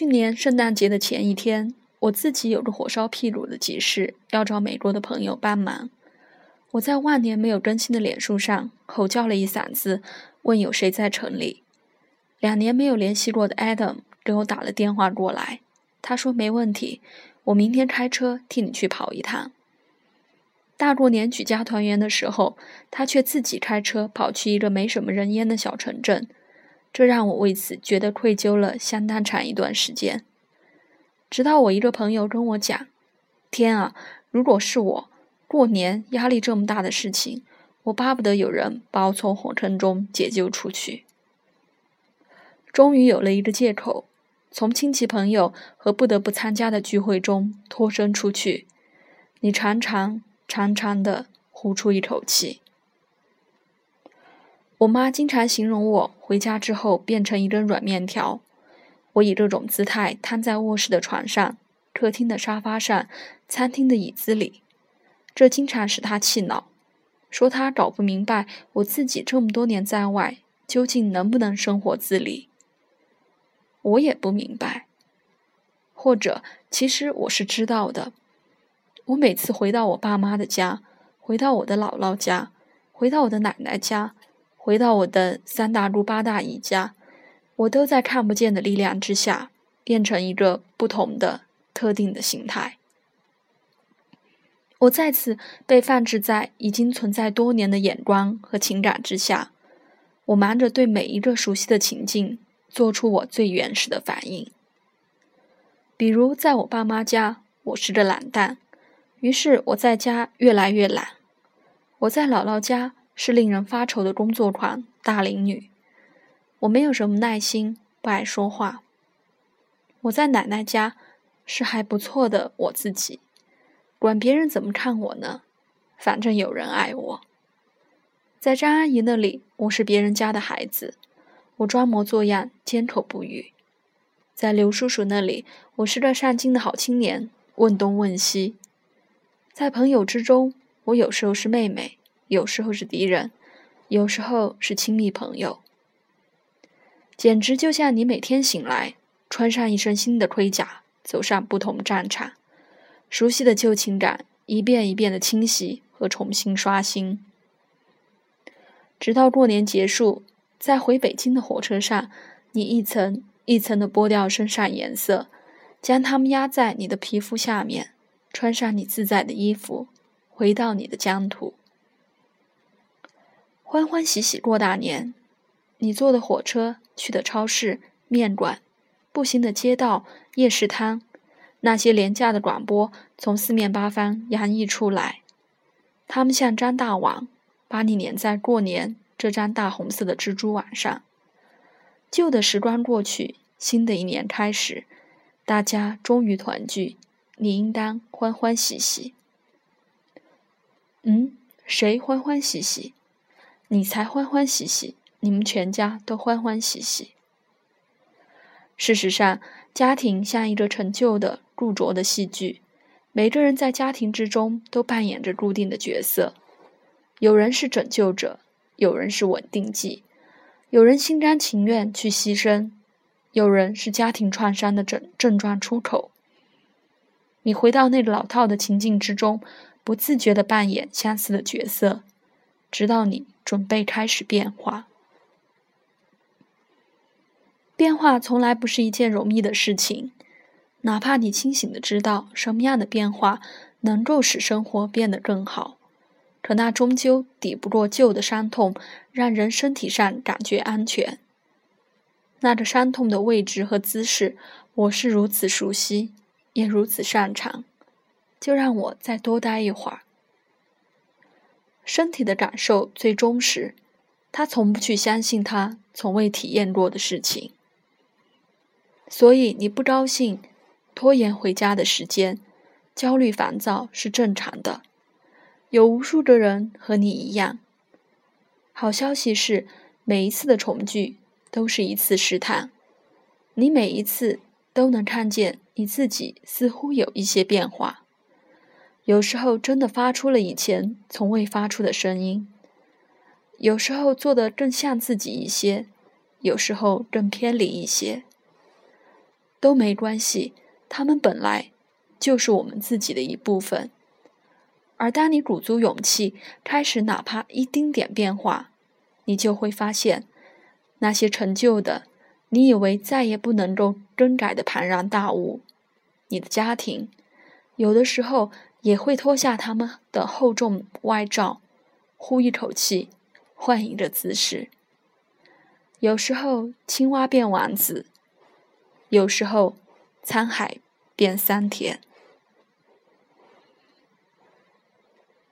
去年圣诞节的前一天，我自己有着火烧屁股的急事，要找美国的朋友帮忙。我在万年没有更新的脸书上吼叫了一嗓子，问有谁在城里。两年没有联系过的 Adam 给我打了电话过来，他说没问题，我明天开车替你去跑一趟。大过年举家团圆的时候，他却自己开车跑去一个没什么人烟的小城镇，这让我为此觉得愧疚了相当长一段时间。直到我一个朋友跟我讲：“天啊，如果是我，过年压力这么大的事情，我巴不得有人把我从火坑中解救出去。”终于有了一个借口，从亲戚朋友和不得不参加的聚会中脱身出去。你常常。长长的呼出一口气。我妈经常形容我回家之后变成一根软面条。我以这种姿态瘫在卧室的床上、客厅的沙发上、餐厅的椅子里，这经常使她气恼，说她搞不明白我自己这么多年在外究竟能不能生活自理。我也不明白，或者其实我是知道的。我每次回到我爸妈的家，回到我的姥姥家，回到我的奶奶家，回到我的三大姑八大姨家，我都在看不见的力量之下，变成一个不同的、特定的形态。我再次被放置在已经存在多年的眼光和情感之下，我忙着对每一个熟悉的情境做出我最原始的反应。比如，在我爸妈家，我是个懒蛋。于是我在家越来越懒。我在姥姥家是令人发愁的工作狂大龄女。我没有什么耐心，不爱说话。我在奶奶家是还不错的我自己，管别人怎么看我呢？反正有人爱我。在张阿姨那里，我是别人家的孩子，我装模作样，缄口不语。在刘叔叔那里，我是个上进的好青年，问东问西。在朋友之中，我有时候是妹妹，有时候是敌人，有时候是亲密朋友。简直就像你每天醒来，穿上一身新的盔甲，走上不同战场，熟悉的旧情感一遍一遍的清洗和重新刷新，直到过年结束，在回北京的火车上，你一层一层的剥掉身上颜色，将它们压在你的皮肤下面。穿上你自在的衣服，回到你的疆土，欢欢喜喜过大年。你坐的火车，去的超市、面馆，步行的街道、夜市摊，那些廉价的广播从四面八方洋溢出来，它们像张大网，把你粘在过年这张大红色的蜘蛛网上。旧的时光过去，新的一年开始，大家终于团聚。你应当欢欢喜喜。嗯，谁欢欢喜喜？你才欢欢喜喜，你们全家都欢欢喜喜。事实上，家庭像一个陈旧的、固着的戏剧，每个人在家庭之中都扮演着固定的角色。有人是拯救者，有人是稳定剂，有人心甘情愿去牺牲，有人是家庭创伤的症症状出口。你回到那个老套的情境之中，不自觉地扮演相似的角色，直到你准备开始变化。变化从来不是一件容易的事情，哪怕你清醒地知道什么样的变化能够使生活变得更好，可那终究抵不过旧的伤痛，让人身体上感觉安全。那个伤痛的位置和姿势，我是如此熟悉。也如此擅长，就让我再多待一会儿。身体的感受最忠实，他从不去相信他从未体验过的事情。所以你不高兴，拖延回家的时间，焦虑烦躁是正常的。有无数个人和你一样。好消息是，每一次的重聚都是一次试探，你每一次。都能看见你自己似乎有一些变化，有时候真的发出了以前从未发出的声音，有时候做得更像自己一些，有时候更偏离一些。都没关系，他们本来就是我们自己的一部分。而当你鼓足勇气，开始哪怕一丁点变化，你就会发现，那些陈旧的、你以为再也不能够更改的庞然大物，你的家庭，有的时候也会脱下他们的厚重外罩，呼一口气，换一个姿势。有时候青蛙变王子，有时候沧海变桑田。